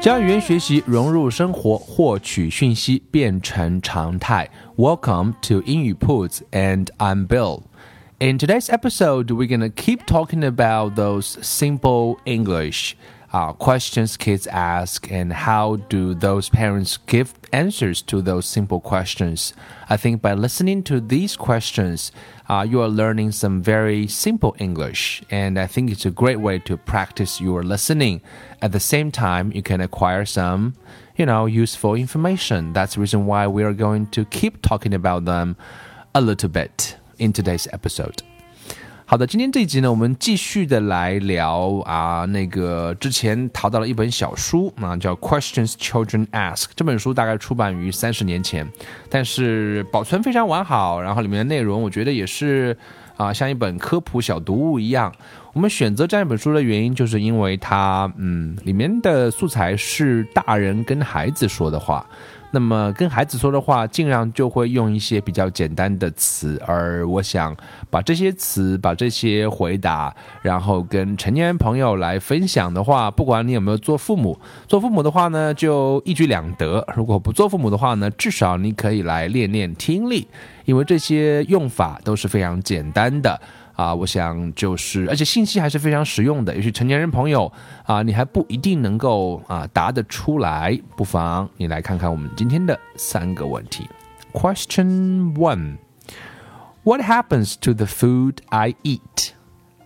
将语言学习融入生活，获取讯息变成常态。Welcome to 英语 Puts and I'm Bill. In today's episode, we're gonna keep talking about those simple English uh, questions kids ask and how do those parents give answers to those simple questions. I think by listening to these questions, uh, you are learning some very simple English, and I think it's a great way to practice your listening. At the same time, you can acquire some, you know, useful information. That's the reason why we are going to keep talking about them a little bit in today's episode. 好的，今天这一集呢，我们继续的来聊啊，那个之前淘到了一本小书啊，叫《Questions Children Ask》。这本书大概出版于三十年前，但是保存非常完好，然后里面的内容我觉得也是啊，像一本科普小读物一样。我们选择这样一本书的原因，就是因为它，嗯，里面的素材是大人跟孩子说的话。那么跟孩子说的话，尽量就会用一些比较简单的词，而我想把这些词、把这些回答，然后跟成年朋友来分享的话，不管你有没有做父母，做父母的话呢，就一举两得；如果不做父母的话呢，至少你可以来练练听力，因为这些用法都是非常简单的。啊，我想就是，而且信息还是非常实用的。也许成年人朋友啊，你还不一定能够啊答得出来，不妨你来看看我们今天的三个问题。Question one: What happens to the food I eat?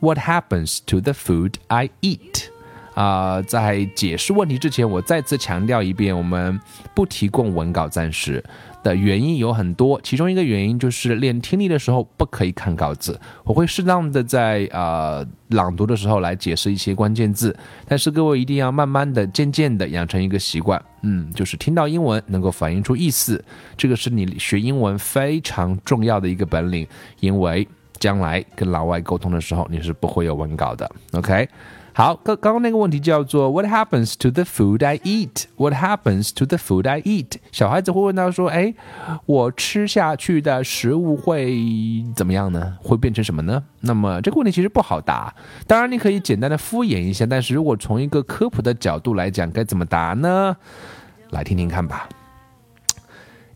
What happens to the food I eat? 啊，在解释问题之前，我再次强调一遍，我们不提供文稿暂时。的原因有很多，其中一个原因就是练听力的时候不可以看稿子。我会适当的在呃朗读的时候来解释一些关键字，但是各位一定要慢慢的、渐渐的养成一个习惯，嗯，就是听到英文能够反映出意思，这个是你学英文非常重要的一个本领，因为将来跟老外沟通的时候你是不会有文稿的，OK。好，刚刚那个问题叫做 What happens to the food I eat? What happens to the food I eat? 小孩子会问到说，哎，我吃下去的食物会怎么样呢？会变成什么呢？那么这个问题其实不好答。当然，你可以简单的敷衍一下，但是如果从一个科普的角度来讲，该怎么答呢？来听听看吧。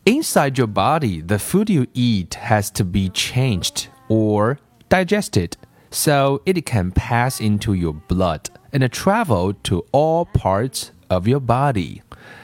Inside your body, the food you eat has to be changed or digested so it can pass into your blood and travel to all parts of your body.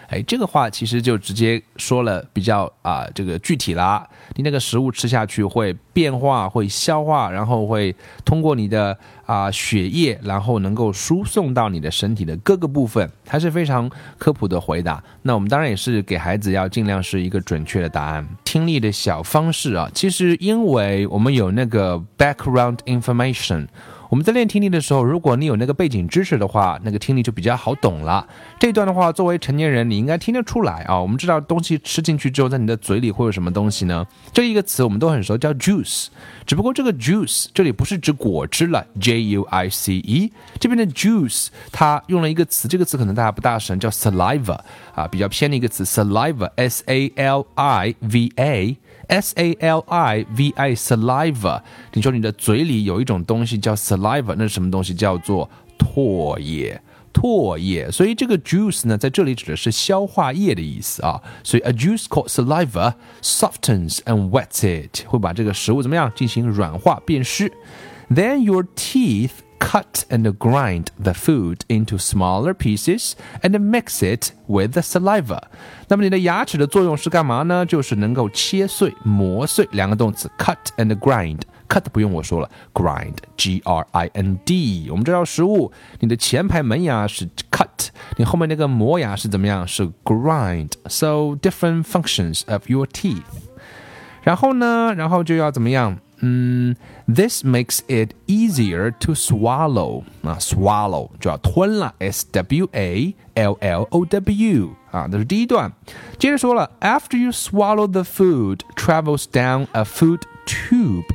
哎，这个话其实就直接说了比较啊，这个具体啦。你那个食物吃下去会变化，会消化，然后会通过你的啊血液，然后能够输送到你的身体的各个部分，还是非常科普的回答。那我们当然也是给孩子要尽量是一个准确的答案。听力的小方式啊，其实因为我们有那个 background information。我们在练听力的时候，如果你有那个背景知识的话，那个听力就比较好懂了。这段的话，作为成年人，你应该听得出来啊。我们知道东西吃进去之后，在你的嘴里会有什么东西呢？这一个词我们都很熟，叫 juice。只不过这个 juice 这里不是指果汁了，J U I C E。这边的 juice 它用了一个词，这个词可能大家不大熟，叫 saliva 啊，比较偏的一个词，saliva，S A L I V A。S A L I V I saliva，你说你的嘴里有一种东西叫 saliva，那是什么东西？叫做唾液，唾液。所以这个 juice 呢，在这里指的是消化液的意思啊。所以 a juice called saliva softens and wets it，会把这个食物怎么样进行软化变湿。Then your teeth cut and grind the food into smaller pieces and mix it with the saliva。那么你的牙齿的作用是干嘛呢？就是能够切碎、磨碎两个动词 cut and grind。 cut 不用我说了，grind，g r i n d。我们知道食物，你的前排门牙是 cut，你后面那个磨牙是怎么样？是 grind。So different functions of your teeth。然后呢，然后就要怎么样？ 嗯，this makes it easier to swallow 啊，swallow 就要吞了，s w a l l o w 啊，这是第一段。接着说了，after you swallow the food travels down a food tube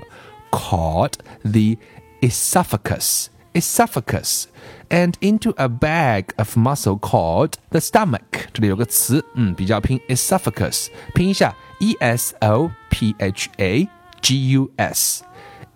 called the esophagus. Esophagus and into a bag of muscle called the stomach。这里有个词，嗯，比较拼 esophagus，拼一下 e s o p h a G U S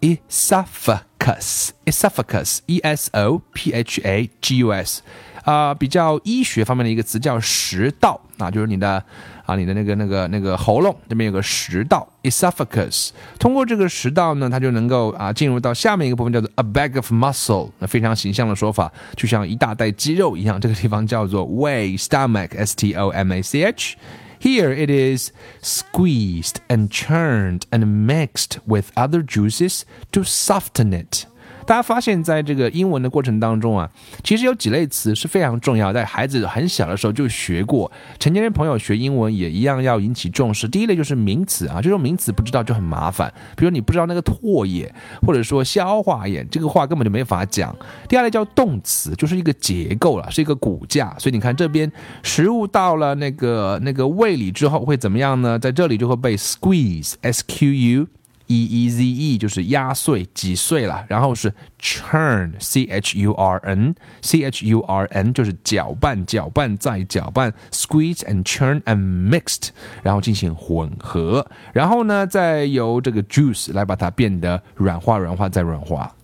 esophagus esophagus e s o p h a g u s 啊，比较医学方面的一个词叫食道啊，就是你的啊，你的那个那个那个喉咙这边有个食道 esophagus。通过这个食道呢，它就能够啊进入到下面一个部分，叫做 a bag of muscle。那非常形象的说法，就像一大袋肌肉一样，这个地方叫做胃 stomach s t o m a c h。Here it is squeezed and churned and mixed with other juices to soften it. 大家发现，在这个英文的过程当中啊，其实有几类词是非常重要，在孩子很小的时候就学过。成年人朋友学英文也一样要引起重视。第一类就是名词啊，这种名词不知道就很麻烦。比如你不知道那个唾液，或者说消化液，这个话根本就没法讲。第二类叫动词，就是一个结构了，是一个骨架。所以你看这边食物到了那个那个胃里之后会怎么样呢？在这里就会被 squeeze，s q u。e e z e 就是压碎、挤碎了，然后是 churn，c h u r n，c h u r n 就是搅拌、搅拌再搅拌，squeeze and churn and mixed，然后进行混合，然后呢，再由这个 juice 来把它变得软化、软化再软化。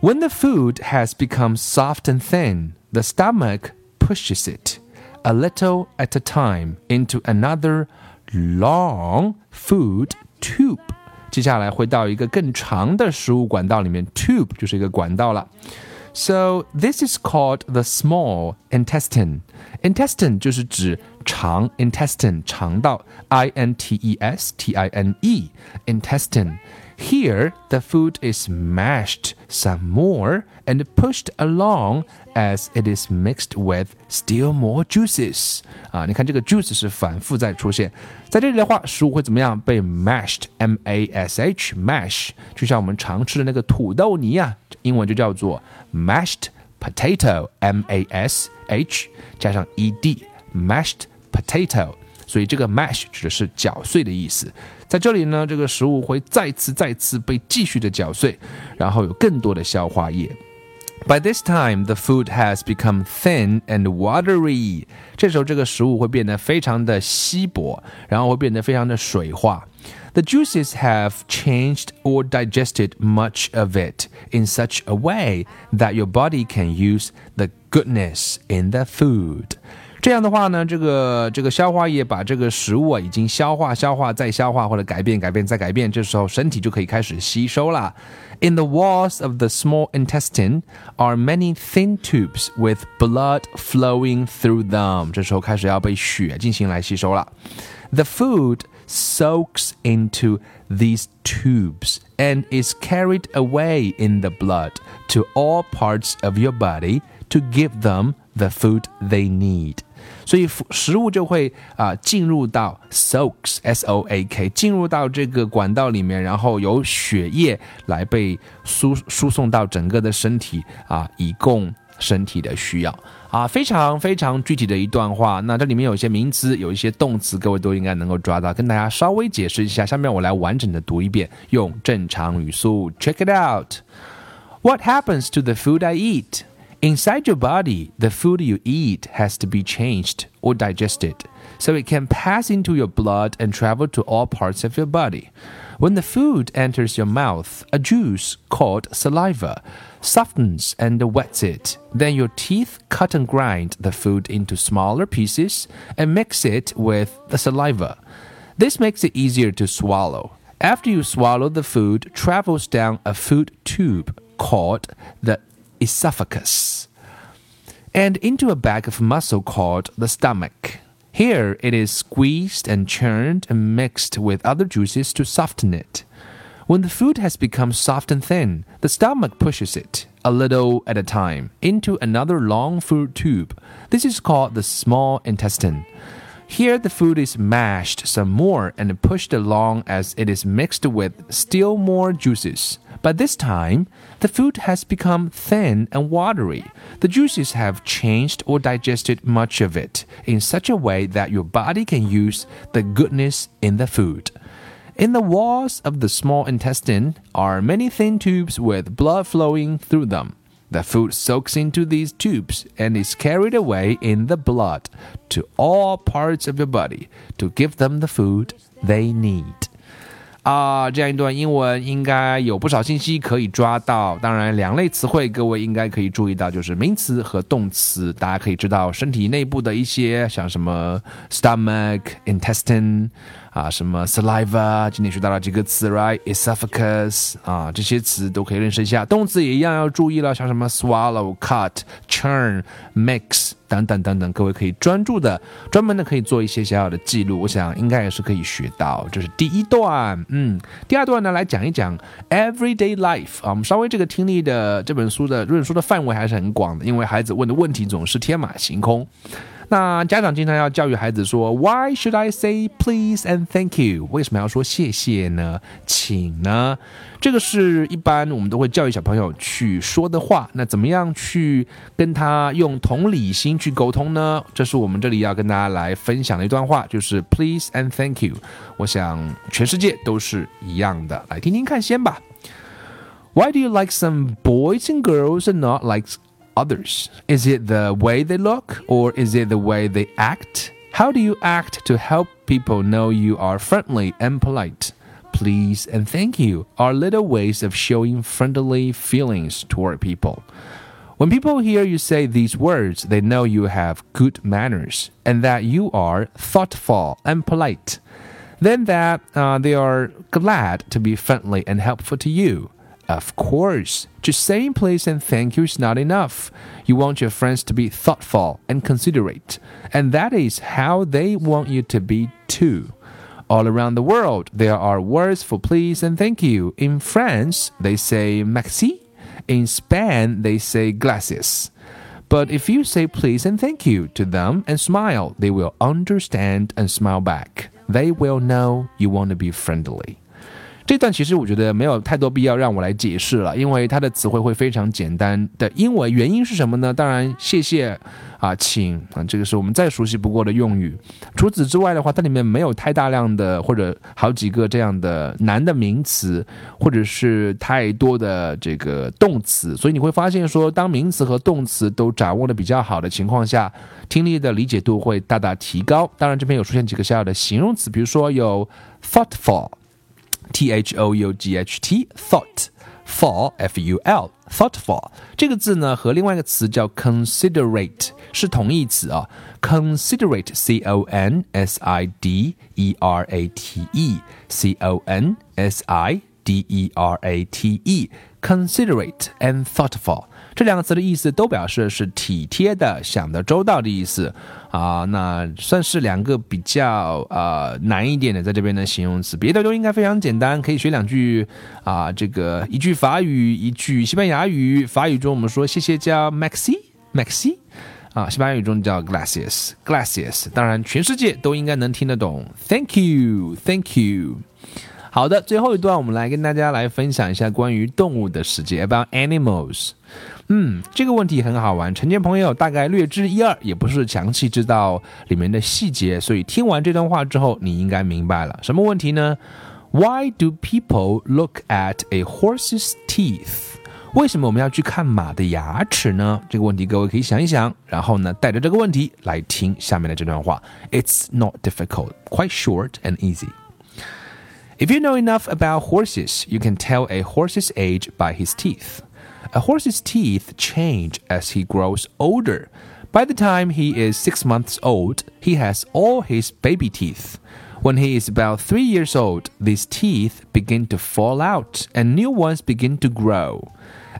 When the food has become soft and thin, the stomach pushes it a little at a time into another long food tube. 接下来会到一个更长的食物管道里面，tube 就是一个管道了。So this is called the small intestine. Intestine 就是指肠，intestine 肠道，I N T E S T I N E intestine. Here, the food is mashed some more and pushed along as it is mixed with still more juices. 啊，你看这个 juice 是反复在出现，在这里的话，食物会怎么样被 mashed？M A S H mash，就像我们常吃的那个土豆泥啊，英文就叫做 mashed potato，M A S H 加上 E D mashed potato。 所以这个 mash 指的是搅碎的意思。在这里呢，这个食物会再次、再次被继续的搅碎，然后有更多的消化液。By this time, the food has become thin and watery。这时候，这个食物会变得非常的稀薄，然后会变得非常的水化。The juices have changed or digested much of it in such a way that your body can use the goodness in the food. 这样的话呢，这个这个消化液把这个食物啊已经消化、消化再消化，或者改变、改变再改变，这时候身体就可以开始吸收了。In the walls of the small intestine are many thin tubes with blood flowing through them。这时候开始要被血进行来吸收了。The food soaks into these tubes and is carried away in the blood to all parts of your body to give them the food they need. 所以食物就会啊进入到 soaks s o a k 进入到这个管道里面，然后由血液来被输输送到整个的身体啊，以供身体的需要啊，非常非常具体的一段话。那这里面有一些名词，有一些动词，各位都应该能够抓到。跟大家稍微解释一下，下面我来完整的读一遍，用正常语速。Check it out. What happens to the food I eat? Inside your body, the food you eat has to be changed or digested so it can pass into your blood and travel to all parts of your body. When the food enters your mouth, a juice called saliva softens and wets it. Then your teeth cut and grind the food into smaller pieces and mix it with the saliva. This makes it easier to swallow. After you swallow, the food travels down a food tube called the esophagus, and into a bag of muscle called the stomach. Here it is squeezed and churned and mixed with other juices to soften it. When the food has become soft and thin, the stomach pushes it, a little at a time, into another long food tube. This is called the small intestine. Here, the food is mashed some more and pushed along as it is mixed with still more juices. But this time, the food has become thin and watery. The juices have changed or digested much of it in such a way that your body can use the goodness in the food. In the walls of the small intestine are many thin tubes with blood flowing through them. The food soaks into these tubes and is carried away in the blood to all parts of your body to give them the food they need. 啊，这样一段英文应该有不少信息可以抓到。当然，两类词汇各位应该可以注意到，就是名词和动词。大家可以知道身体内部的一些，像什么 stomach、intestine。啊，什么 saliva，今天学到了几个词，right？esophagus 啊，这些词都可以认识一下。动词也一样要注意了，像什么 swallow、cut、churn、mix 等等等等，各位可以专注的、专门的可以做一些小小的记录。我想应该也是可以学到。这是第一段，嗯，第二段呢，来讲一讲 everyday life 啊。我们稍微这个听力的这本书的论述的范围还是很广的，因为孩子问的问题总是天马行空。那家长经常要教育孩子说，Why should I say please and thank you？为什么要说谢谢呢？请呢？这个是一般我们都会教育小朋友去说的话。那怎么样去跟他用同理心去沟通呢？这是我们这里要跟大家来分享的一段话，就是 please and thank you。我想全世界都是一样的，来听听看先吧。Why do you like some boys and girls and not like others? Is it the way they look or is it the way they act? How do you act to help people know you are friendly and polite? Please and thank you are little ways of showing friendly feelings toward people. When people hear you say these words, they know you have good manners and that you are thoughtful and polite. Then that uh, they are glad to be friendly and helpful to you. Of course, just saying please and thank you is not enough. You want your friends to be thoughtful and considerate, and that is how they want you to be too. All around the world, there are words for please and thank you. In France, they say merci. In Spain, they say gracias. But if you say please and thank you to them and smile, they will understand and smile back. They will know you want to be friendly. 这段其实我觉得没有太多必要让我来解释了，因为它的词汇会非常简单的。因为原因是什么呢？当然，谢谢啊，请啊，这个是我们再熟悉不过的用语。除此之外的话，它里面没有太大量的或者好几个这样的难的名词，或者是太多的这个动词。所以你会发现说，当名词和动词都掌握的比较好的情况下，听力的理解度会大大提高。当然，这边有出现几个小小的形容词，比如说有 thoughtful。T H O U G H T thought fall F U L thoughtful 这个字呢和另外一个词叫 considerate 是同义词啊，considerate C O N S I D E R A T E C O N S I D E R A T E considerate and thoughtful 这两个词的意思都表示是体贴的、想得周到的意思 啊。那算是两个比较啊难一点的，在这边的形容词，别的都应该非常简单，可以学两句啊。这个一句法语，一句西班牙语。法语中我们说谢谢叫 maxi，maxi 啊，西班牙语中叫 glasses glasses。当然，全世界都应该能听得懂。Thank you，Thank you。好的，最后一段我们来跟大家来分享一下关于动物的世界，about animals。嗯，这个问题很好玩，成年朋友大概略知一二，也不是详细知道里面的细节，所以听完这段话之后，你应该明白了。什么问题呢？Why do people look at a horse's teeth？为什么我们要去看马的牙齿呢？这个问题各位可以想一想，然后呢，带着这个问题来听下面的这段话。It's not difficult, quite short and easy. If you know enough about horses, you can tell a horse's age by his teeth. A horse's teeth change as he grows older. By the time he is six months old, he has all his baby teeth. When he is about three years old, these teeth begin to fall out and new ones begin to grow.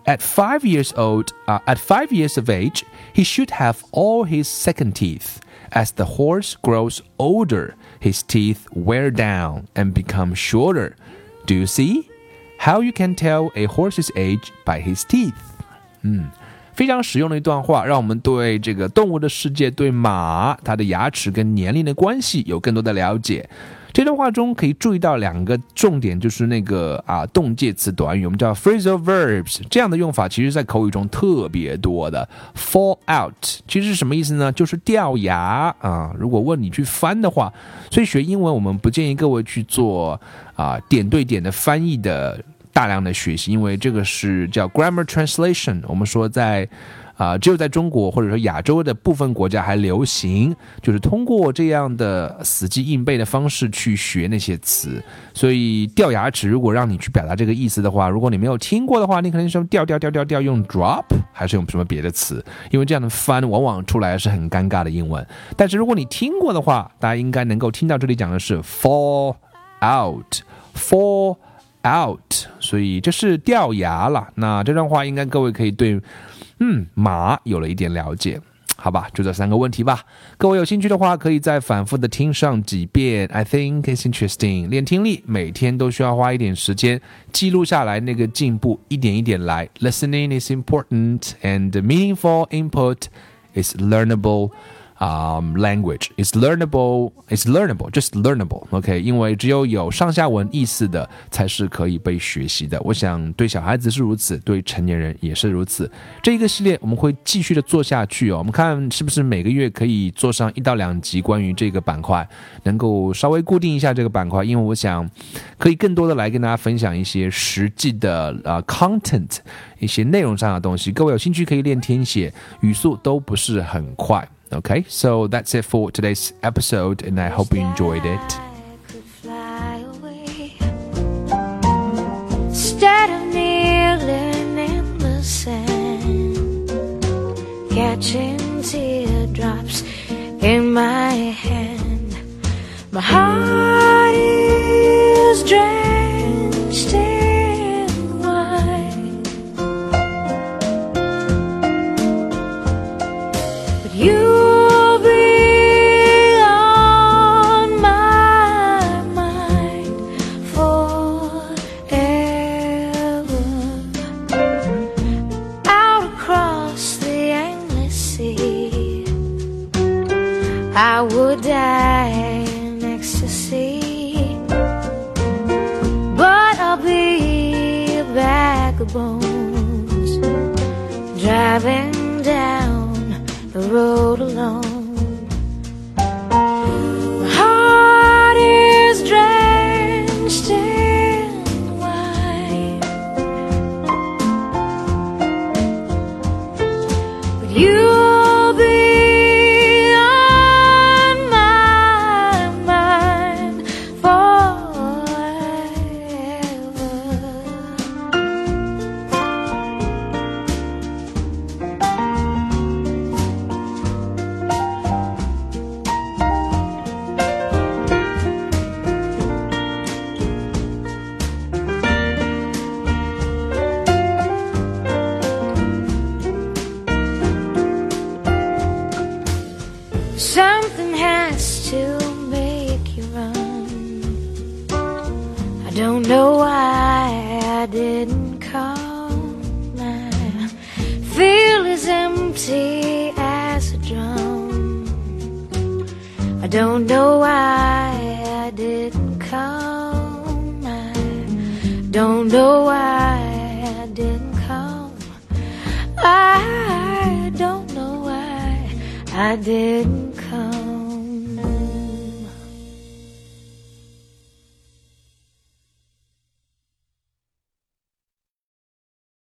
At five years old, uh, at five years of age, he should have all his second teeth. As the horse grows older, his teeth wear down and become shorter. Do you see? How you can tell a horse's age by his teeth? 嗯， 非常实用的一段话，让我们对这个动物的世界、对马它的牙齿跟年龄的关系有更多的了解。 这段话中可以注意到两个重点，就是那个啊动介词短语，我们叫 phrasal verbs，这样的用法其实在口语中特别多的。fall out 其实是什么意思呢？就是掉牙啊。如果问你去翻的话，所以学英文我们不建议各位去做啊点对点的翻译的大量的学习，因为这个是叫 grammar translation。我们说在。啊，只有在中国或者说亚洲的部分国家还流行，就是通过这样的死记硬背的方式去学那些词。所以掉牙齿，如果让你去表达这个意思的话，如果你没有听过的话，你可能说掉掉掉掉掉，用 drop 还是用什么别的词？因为这样的翻往往出来是很尴尬的英文。但是如果你听过的话，大家应该能够听到这里讲的是 fall out，fall out，所以这是掉牙了。那这段话应该各位可以对。嗯，马有了一点了解，好吧，就这三个问题吧。各位有兴趣的话，可以再反复的听上几遍。I think it's interesting。练听力每天都需要花一点时间记录下来那个进步，一点一点来。Listening is important and meaningful input is learnable. Um, language is learnable. It's learnable, just learnable. OK，因为只有有上下文意思的才是可以被学习的。我想对小孩子是如此，对成年人也是如此。这一个系列我们会继续的做下去哦。我们看是不是每个月可以做上一到两集关于这个板块，能够稍微固定一下这个板块，因为我想可以更多的来跟大家分享一些实际的呃 content，一些内容上的东西。各位有兴趣可以练听写，语速都不是很快。Okay, so that's it for today's episode, and I hope you enjoyed it. Instead of kneeling in the sand, catching teardrops in my hand, my heart is drenched driving down the road alone. Don't know why I didn't call. My feel as empty as a drum. I don't know why I didn't come. I don't know why I didn't come. I don't know why I didn't.